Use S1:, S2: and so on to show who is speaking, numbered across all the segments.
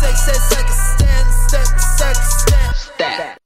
S1: Six, six, six, ten, six, six, ten. Stat.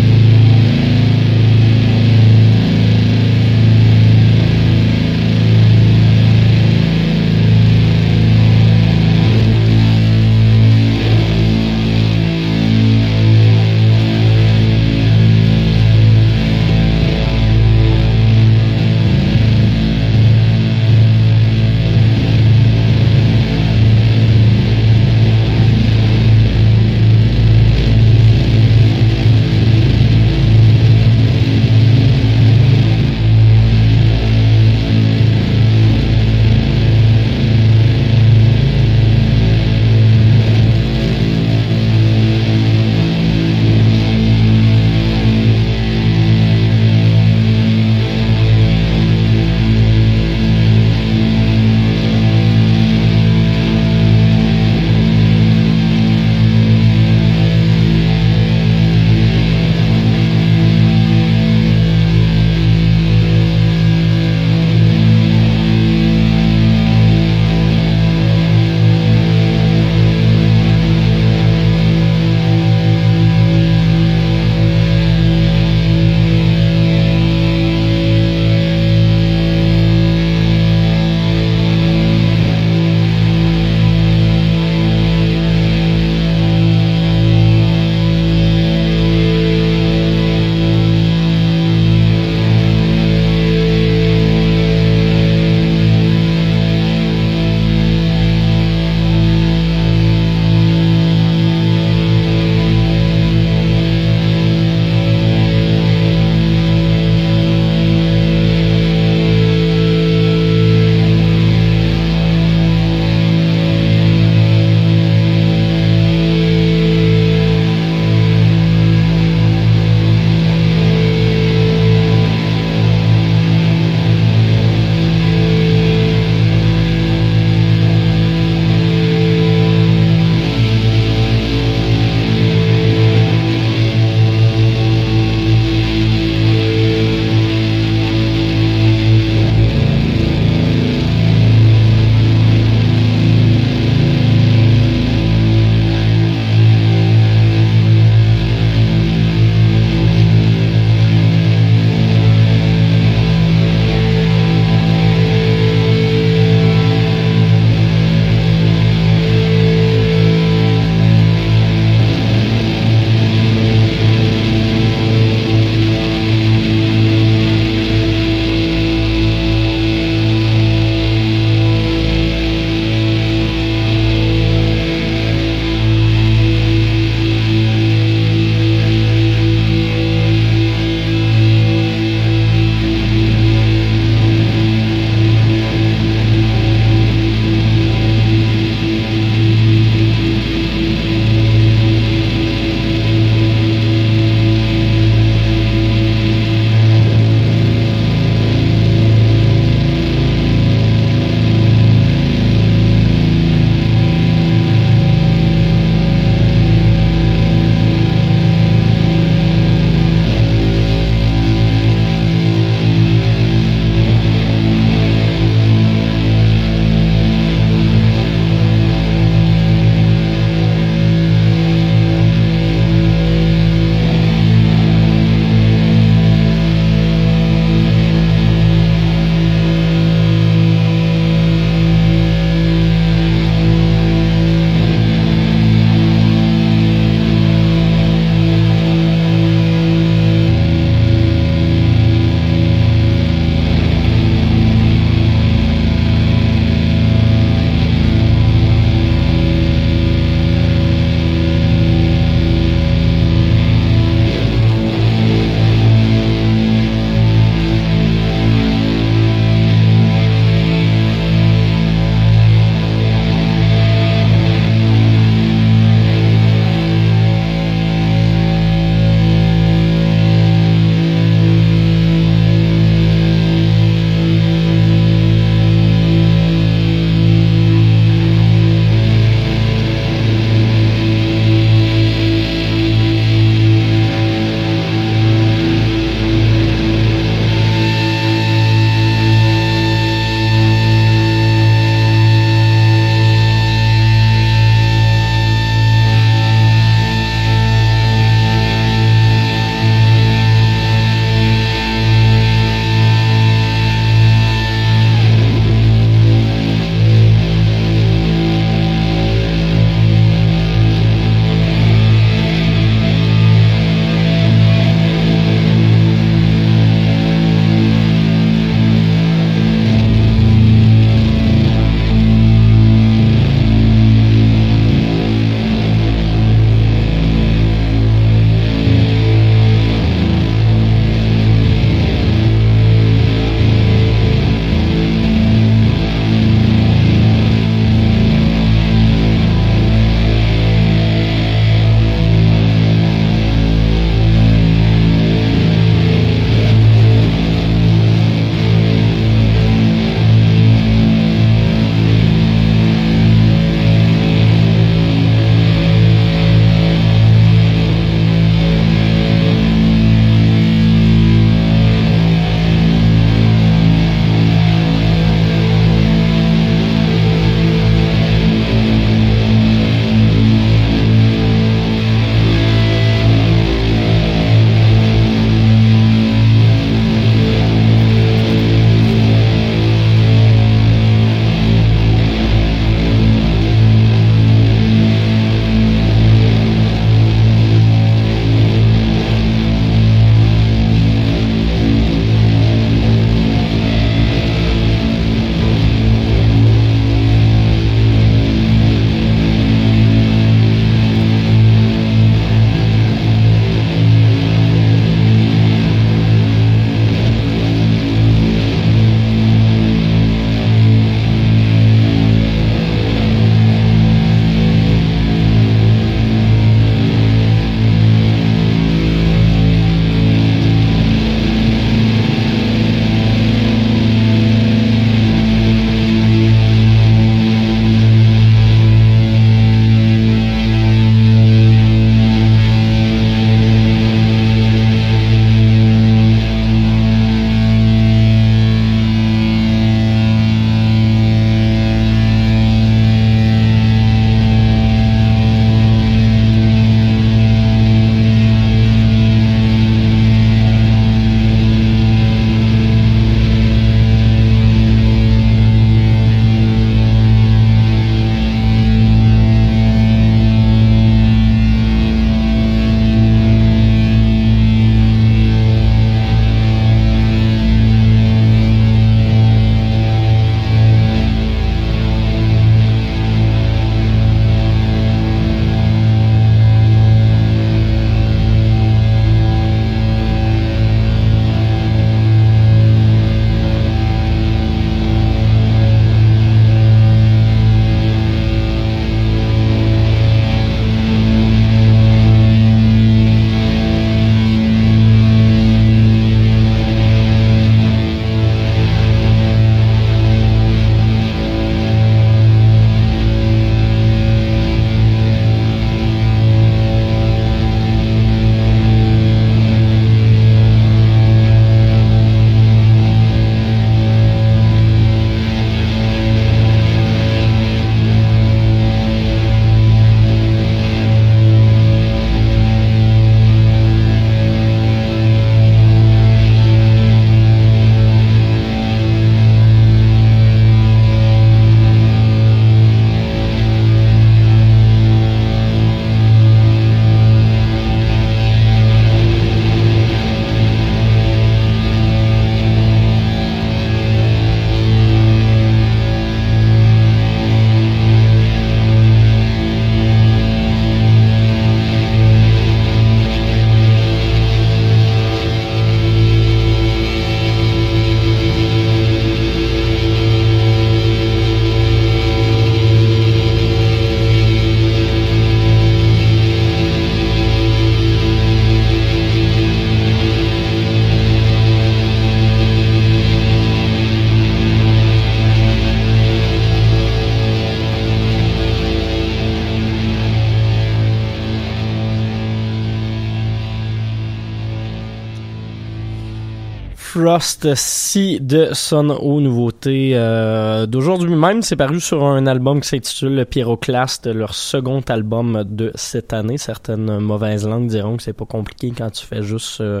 S2: Trust Si de Son aux nouveautés euh, d'aujourd'hui même. C'est paru sur un album qui s'intitule Pyroclast, leur second album de cette année. Certaines mauvaises langues diront que c'est pas compliqué quand tu fais juste euh,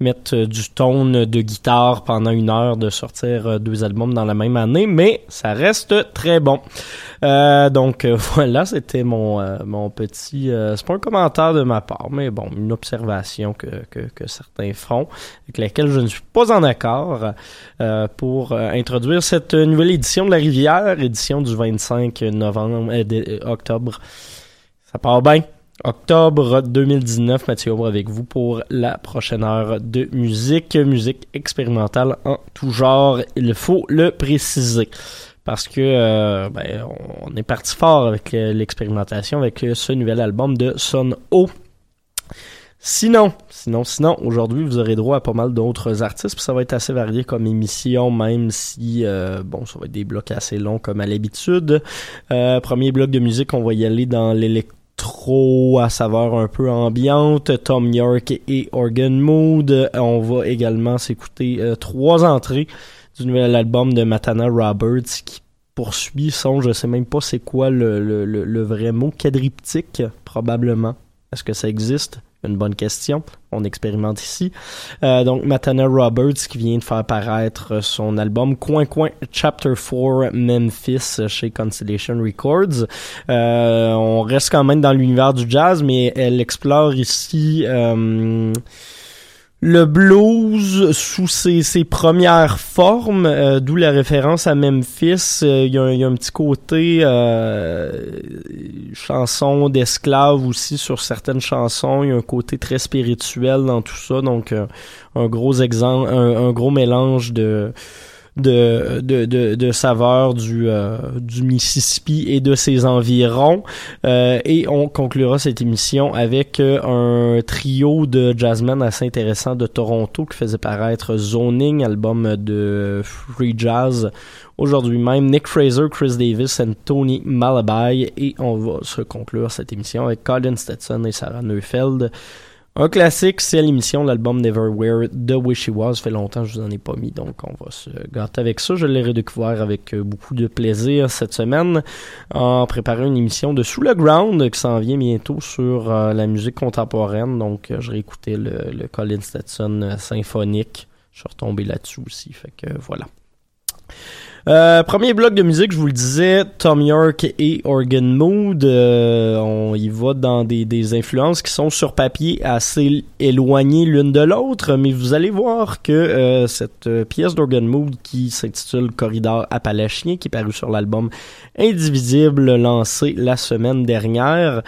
S2: mettre euh, du tone de guitare pendant une heure de sortir euh, deux albums dans la même année, mais ça reste très bon. Euh, donc voilà, c'était mon mon petit. c'est pas un commentaire de ma part, mais bon, une observation que, que, que certains font, avec laquelle je ne suis pas en accord, pour introduire cette nouvelle édition de la Rivière, édition du 25 novembre, octobre. Ça part bien. Octobre 2019, Mathieu Aubre avec vous pour la prochaine heure de musique, musique expérimentale en tout genre, il faut le préciser. Parce que euh, ben, on est parti fort avec euh, l'expérimentation avec euh, ce nouvel album de Son O. Sinon, sinon, sinon, aujourd'hui, vous aurez droit à pas mal d'autres artistes, puis ça va être assez varié comme émission, même si, bon, ça va être des blocs assez longs comme à l'habitude. premier bloc de musique, on va y aller dans l'électro trop à saveur un peu ambiante, Tom York et Organ Mood. On va également s'écouter euh, trois entrées du nouvel album de Matana Roberts qui poursuit son, je sais même pas c'est quoi le, le, le vrai mot, quadriptyque probablement. Est-ce que ça existe? Une bonne question. On expérimente ici. Euh, donc, Matana Roberts qui vient de faire paraître son album Coin Coin Chapter 4 Memphis chez Constellation Records. Euh, on reste quand même dans l'univers du jazz, mais elle explore ici... Euh, le blues sous ses, premières formes, euh, d'où la référence à Memphis. Euh, il y, y, a un petit côté euh, chanson d'esclaves aussi sur certaines chansons. Il y a un côté très spirituel dans tout ça. Donc un gros exemple, un gros mélange de de, de, de, de saveurs du, euh, du Mississippi et de ses environs. Euh, et on conclura cette émission avec euh, un trio de jazzmen assez intéressant de Toronto qui faisait paraître Zoning, album de free jazz aujourd'hui même. Nick Fraser, Chris Davis et Tony Malabai. Et on va se conclure cette émission avec Colin Stetson et Sarah Neufeld. Un classique, c'est l'émission, l'album Neverwhere de Wishy Was. Ça fait longtemps que je vous en ai pas mis, donc on va se gâter avec ça. Je l'ai redécouvert avec euh, beaucoup de plaisir cette semaine en préparant une émission de Sous le Ground qui s'en vient bientôt sur euh, la musique contemporaine. Donc, euh, je réécoutais le, le Colin Stetson symphonique. Je suis retombé là-dessus aussi, fait que voilà. Euh, premier bloc de musique, je vous le disais, Tom York et Organ Mood. Euh, on y va dans des, influences qui sont sur papier assez éloignées l'une de l'autre, mais vous allez voir que euh, cette pièce d'Organ Mood qui s'intitule Corridor appalachien, qui est paru sur l'album Indivisible lancé la semaine dernière,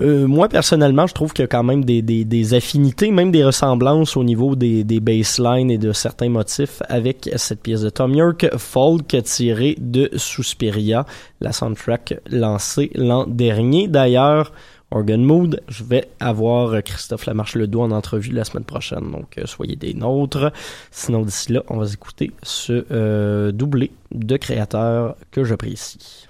S2: euh, moi, personnellement, je trouve qu'il y a quand même des, des, des, affinités, même des ressemblances au niveau des, des et de certains motifs avec cette pièce de Tom York, Folk, tirée de Suspiria, la soundtrack lancée l'an dernier. D'ailleurs, Organ Mood, je vais avoir Christophe Lamarche-Ledoux en entrevue la semaine prochaine, donc euh, soyez des nôtres. Sinon, d'ici là, on va écouter ce euh, doublé de créateurs que j'apprécie.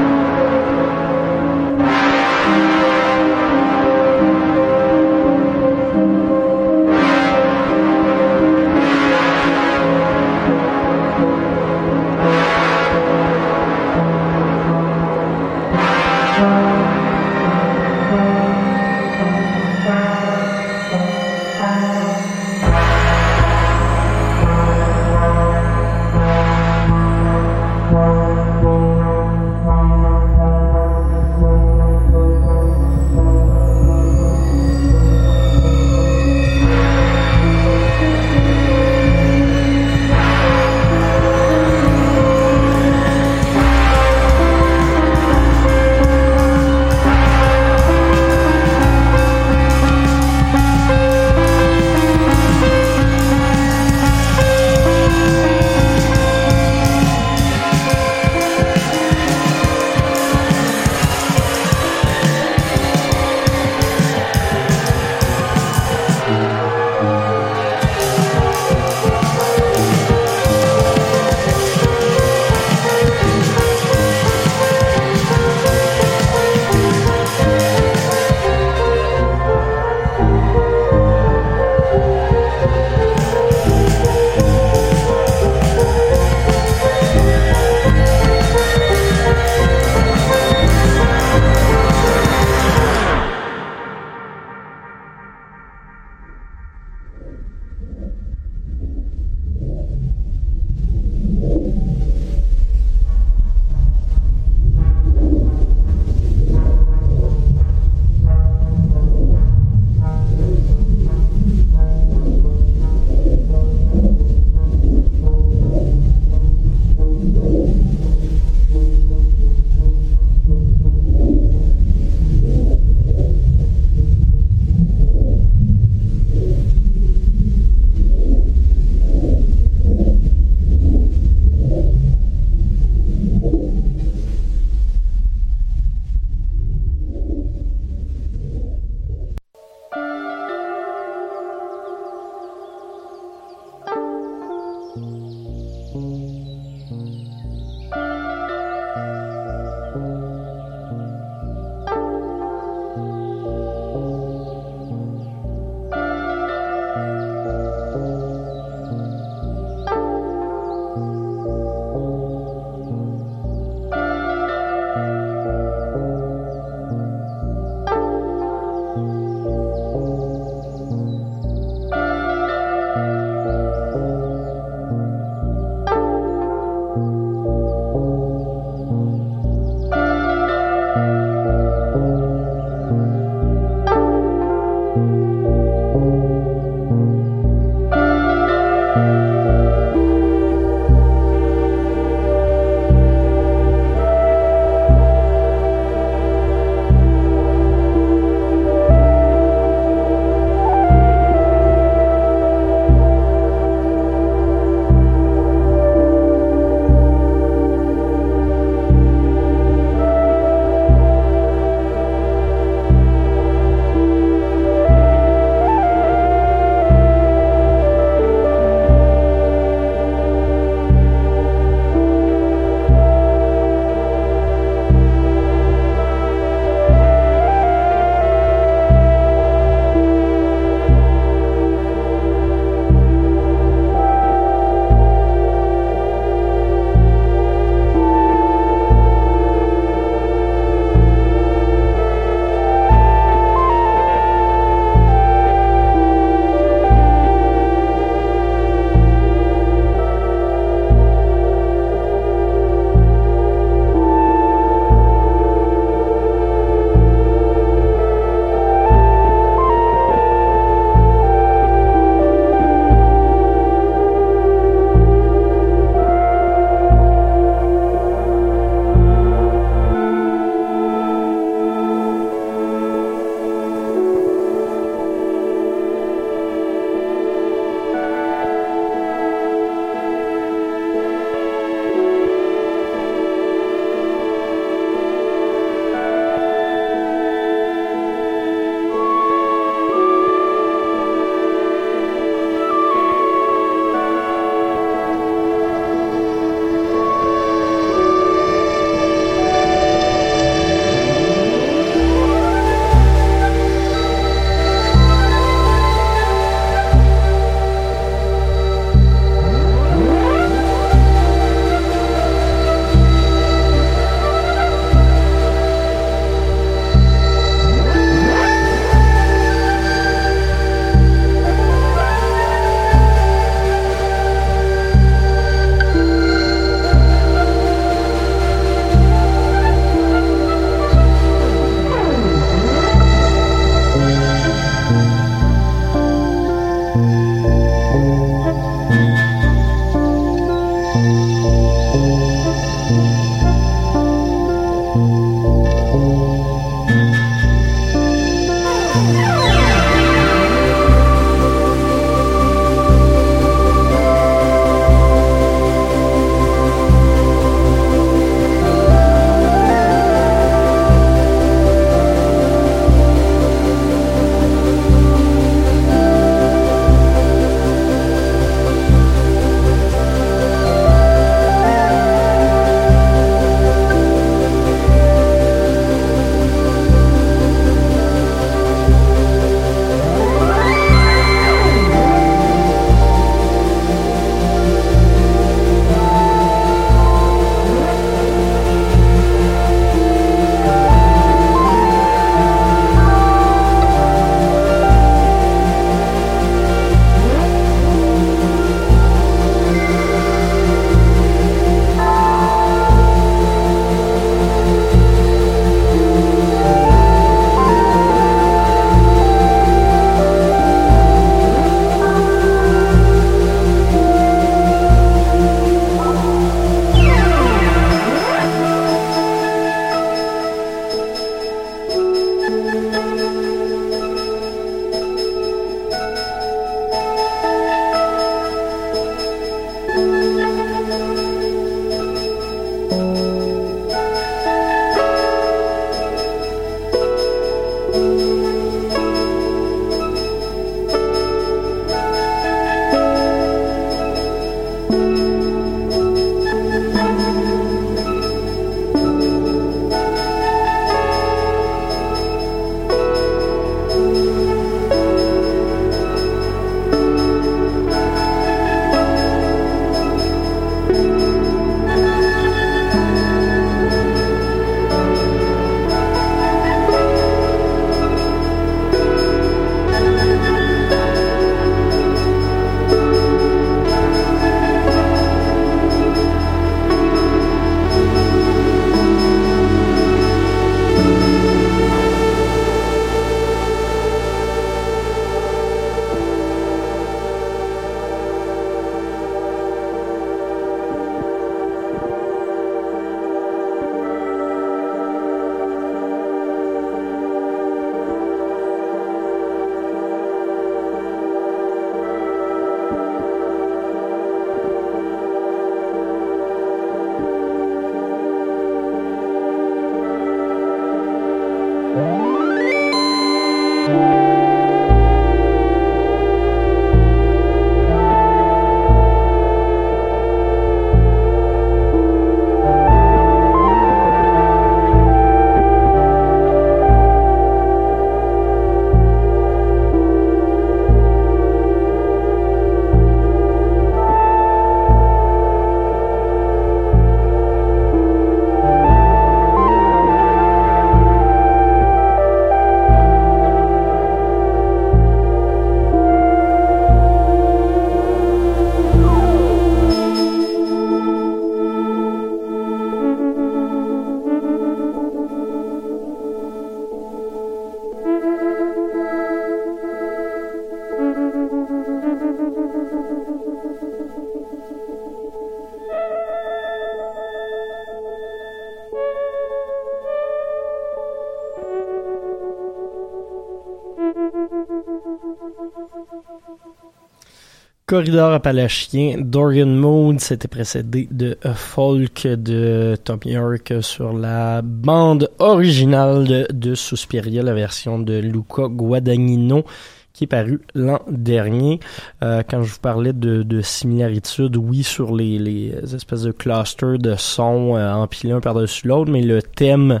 S2: Corridor appalachien, Dorian Mood, c'était précédé de Folk de Tom York sur la bande originale de, de Suspiria, la version de Luca Guadagnino qui est paru l'an dernier. Euh, quand je vous parlais de, de oui, sur les, les espèces de clusters de sons euh, empilés un par-dessus l'autre, mais le thème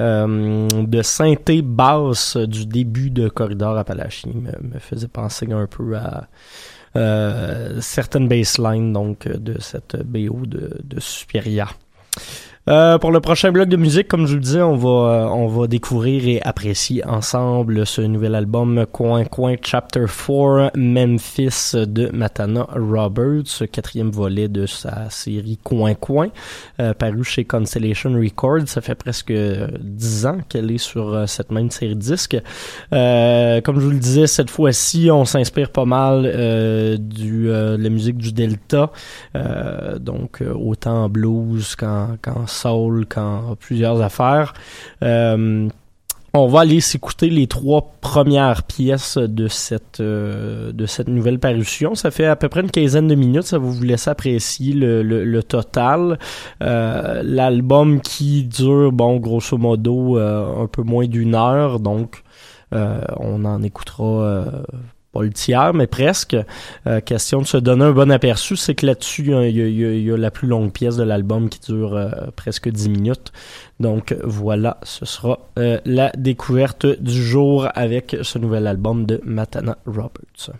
S2: euh, de synthé basse du début de Corridor Appalachien me, me faisait penser un peu à certaines baselines donc de cette BO de, de. Euh, pour le prochain bloc de musique, comme je vous le disais, on va euh, on va découvrir et apprécier ensemble ce nouvel album Coin Coin Chapter 4 Memphis de Matana Roberts, quatrième volet de sa série Coin Coin, euh, paru chez Constellation Records. Ça fait presque dix ans qu'elle est sur cette même série de disques. comme je vous le disais, cette fois-ci, on s'inspire pas mal du de la musique du Delta, donc autant en blues qu'en soul, quand plusieurs affaires. Euh, on va aller s'écouter les trois premières pièces de cette euh, de cette nouvelle parution. Ça fait à peu près une quinzaine de minutes. Ça va vous laisser apprécier le, le, total. Euh, l'album qui dure, bon, grosso modo, un peu moins d'une heure. Donc, on en écoutera pas le tiers, mais presque. Euh, question de se donner un bon aperçu, c'est que là-dessus, il y, a, la plus longue pièce de l'album qui dure euh, presque 10 minutes. Donc voilà, ce sera euh, la découverte du jour avec ce nouvel album de Matana Roberts.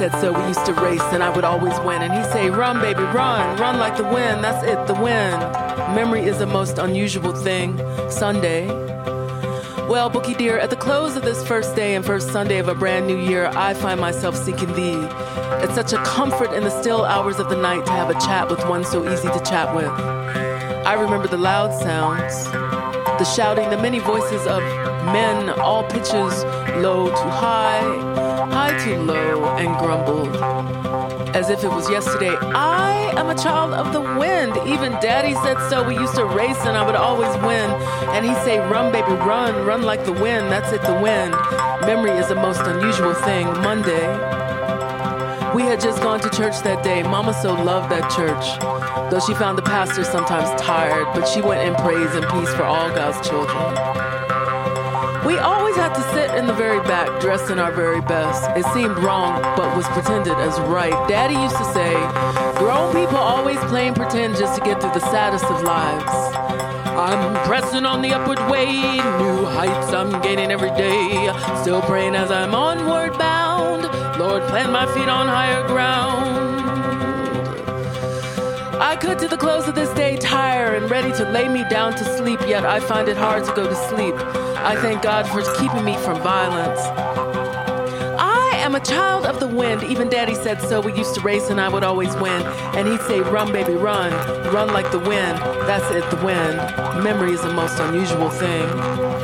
S3: Said so. We used to race and I would always win. And he'd say, Run, baby, run. Run like the wind. That's it, the wind. Memory is a most unusual thing. Sunday. Well, Bookie dear, at the close of this first day and first Sunday of a brand new year, I find myself seeking thee. It's such a comfort in the still hours of the night to have a chat with one so easy to chat with. I remember the loud sounds, the shouting, the many voices of men, all pitches low to high, high to low, and grumbled. As if it was yesterday, I am a child of the wind. Even daddy said so. We used to race and I would always win. And he'd say, Run, baby, run, run like the wind. That's it, the wind. Memory is the most unusual thing. Monday. We had just gone to church that day. Mama so loved that church. Though she found the pastor sometimes tired, but she went in praise and peace for all God's children. We always had to sit in the very back, dressed in our very best. It seemed wrong, but was pretended as right. Daddy used to say, grown people always playing pretend just to get through the saddest of lives. I'm pressing on the upward way, new heights I'm gaining every day. Still praying as I'm onward bound. Lord, plant my feet on higher ground. I could to the close of this day tire and ready to lay me down to sleep, yet I find it hard to go to sleep. I thank God for keeping me from violence. I am a child of the wind. Even daddy said so. We used to race and I would always win. And he'd say, Run, baby, run. Run like the wind. That's it, the wind. Memory is the most unusual thing.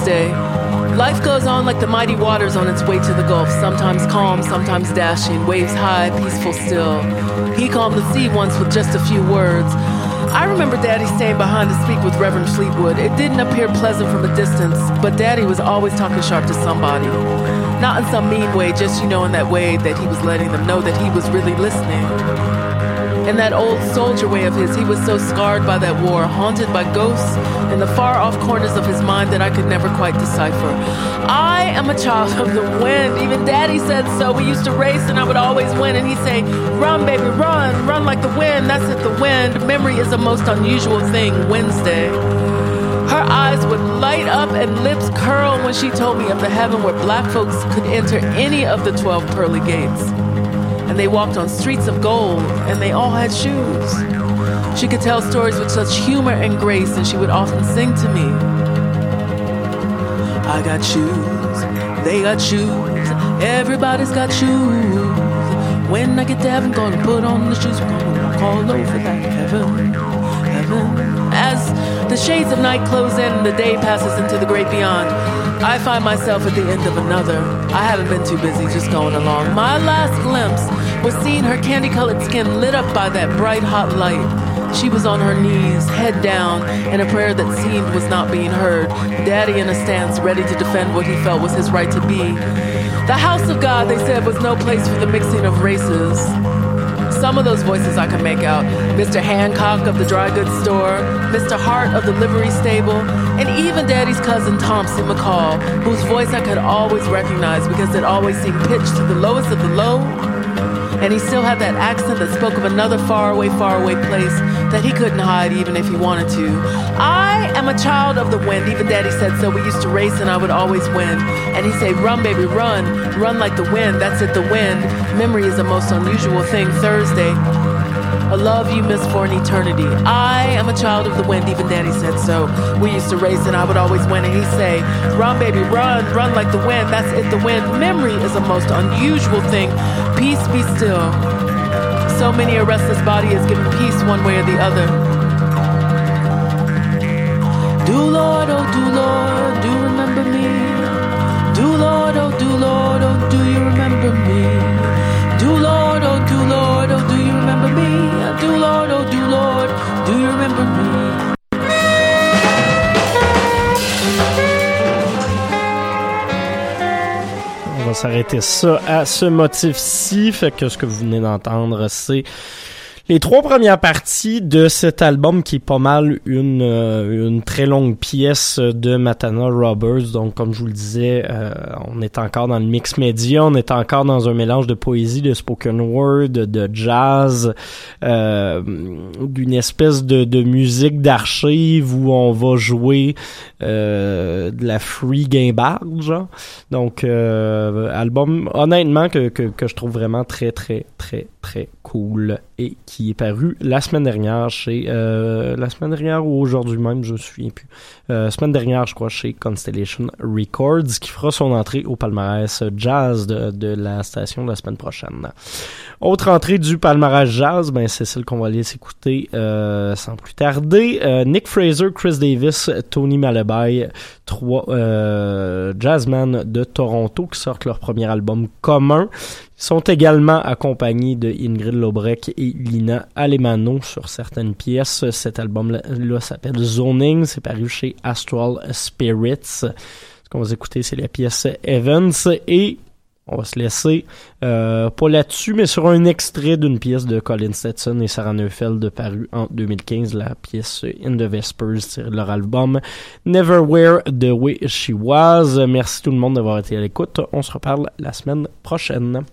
S3: Thursday. Life goes on like the mighty waters on its way to the Gulf, sometimes calm, sometimes dashing, waves high, peaceful still. He calmed the sea once with just a few words. I remember Daddy staying behind to speak with Reverend Fleetwood. It didn't appear pleasant from a distance, but Daddy was always talking sharp to somebody. Not in some mean way, just, you know, in that way that he was letting them know that he was really listening. In that old soldier way of his, he was so scarred by that war, haunted by ghosts in the far off corners of his mind that I could never quite decipher. I am a child of the wind. Even daddy said so. We used to race and I would always win. And he'd say, Run, baby, run, run like the wind. That's it, the wind. Memory is a most unusual thing. Wednesday. Her eyes would light up and lips curl when she told me of the heaven where black folks could enter any of the 12 pearly gates they walked on streets of gold, and they all had shoes. She could tell stories with such humor and grace, and she would often sing to me. I got shoes, they got shoes, everybody's got shoes. When I get to heaven, gonna put on the shoes, we're gonna walk all over that heaven, heaven. As the shades of night close in and the day passes into the great beyond, I find myself at the end of another. I haven't been too busy just going along. My last glimpse was seeing her candy colored skin lit up by that bright hot light. She was on her knees, head down, in a prayer that seemed was not being heard. Daddy in a stance, ready to defend what he felt was his right to be. The house of God, they said, was no place for the mixing of races. Some of those voices I can make out Mr. Hancock of the dry goods store, Mr. Hart of the livery stable, and even Daddy's cousin Thompson McCall, whose voice I could always recognize because it always seemed pitched to the lowest of the low. And he still had that accent that spoke of another faraway, faraway place that he couldn't hide even if he wanted to. I am a child of the wind, even Daddy said so. We used to race and I would always win. And he'd say, Run, baby, run, run like the wind. That's it, the wind. Memory is the most unusual thing. Thursday. A love you miss for an eternity. I am a child of the wind, even Daddy said so. We used to race and I would always win, and he'd say, Run, baby, run, run like the wind. That's it, the wind. Memory is a most unusual thing. Peace be still. So many a restless body is given peace one way or the other. Do Lord, oh do Lord, do remember me. Do Lord, oh do Lord, oh do you remember me? Do Lord,
S2: On va s'arrêter ça à ce motif-ci. Fait que ce que vous venez d'entendre, c'est les trois premières parties de cet album qui est pas mal une, euh, une très longue pièce de Matana Roberts. Donc, comme je vous le disais, euh, on est encore dans le mix média, on est encore dans un mélange de poésie, de spoken word, de jazz, euh, d'une espèce de, musique d'archive où on va jouer de la free guimbarde, genre. Donc, album, honnêtement, que, que, que je trouve vraiment très, très, très, très cool et qui est paru la semaine dernière chez euh, la semaine dernière ou aujourd'hui même je me souviens plus. Euh, semaine dernière je crois chez Constellation Records qui fera son entrée au palmarès jazz de, de la station la semaine prochaine. Autre entrée du palmarès jazz ben c'est celle qu'on va aller s'écouter euh, sans plus tarder. Euh, Nick Fraser Chris Davis Tony Malabai trois euh, jazzmen de Toronto qui sortent leur premier album commun ils sont également accompagnés de Ingrid Lobrecht et Lina Alemano sur certaines pièces. Cet album-là s'appelle Zoning, c'est paru chez Astral Spirits. Ce qu'on va écouter, c'est la pièce Evans et on va se laisser euh, pas là-dessus, mais sur un extrait d'une pièce de Colin Stetson et Sarah Neufeld paru en 2015, la pièce In the Vespers, tirée de leur album Never Wear the Way She Was. Merci tout le monde d'avoir été à l'écoute. On se reparle la semaine prochaine.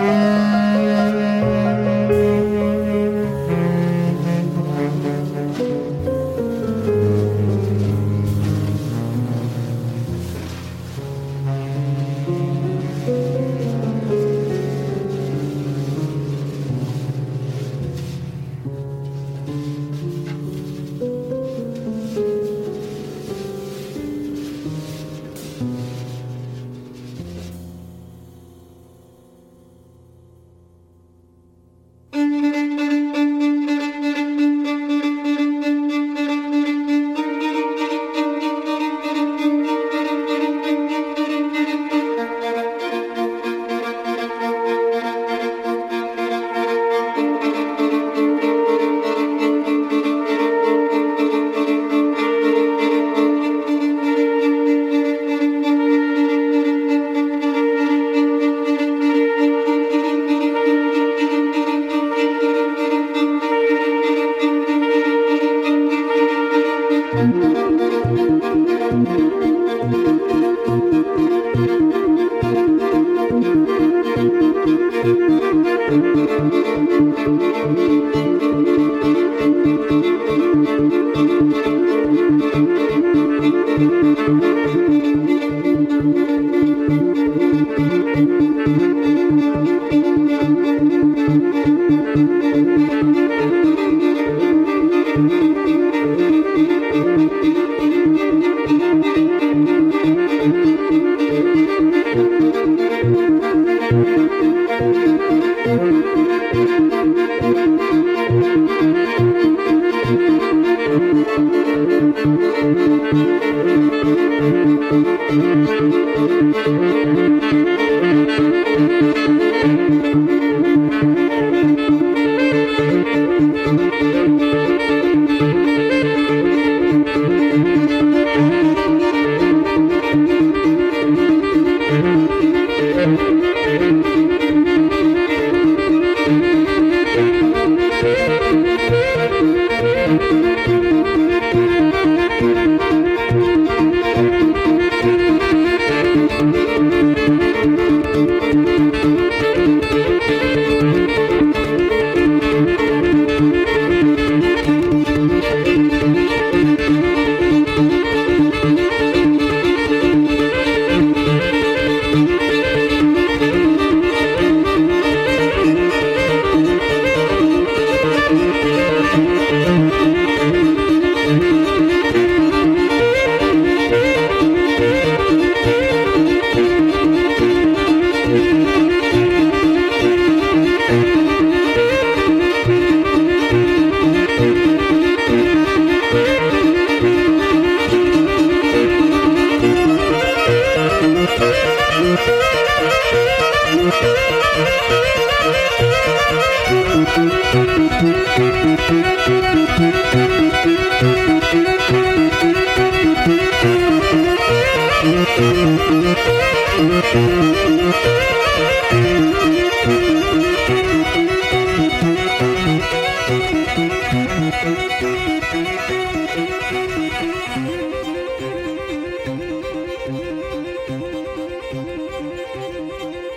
S4: Música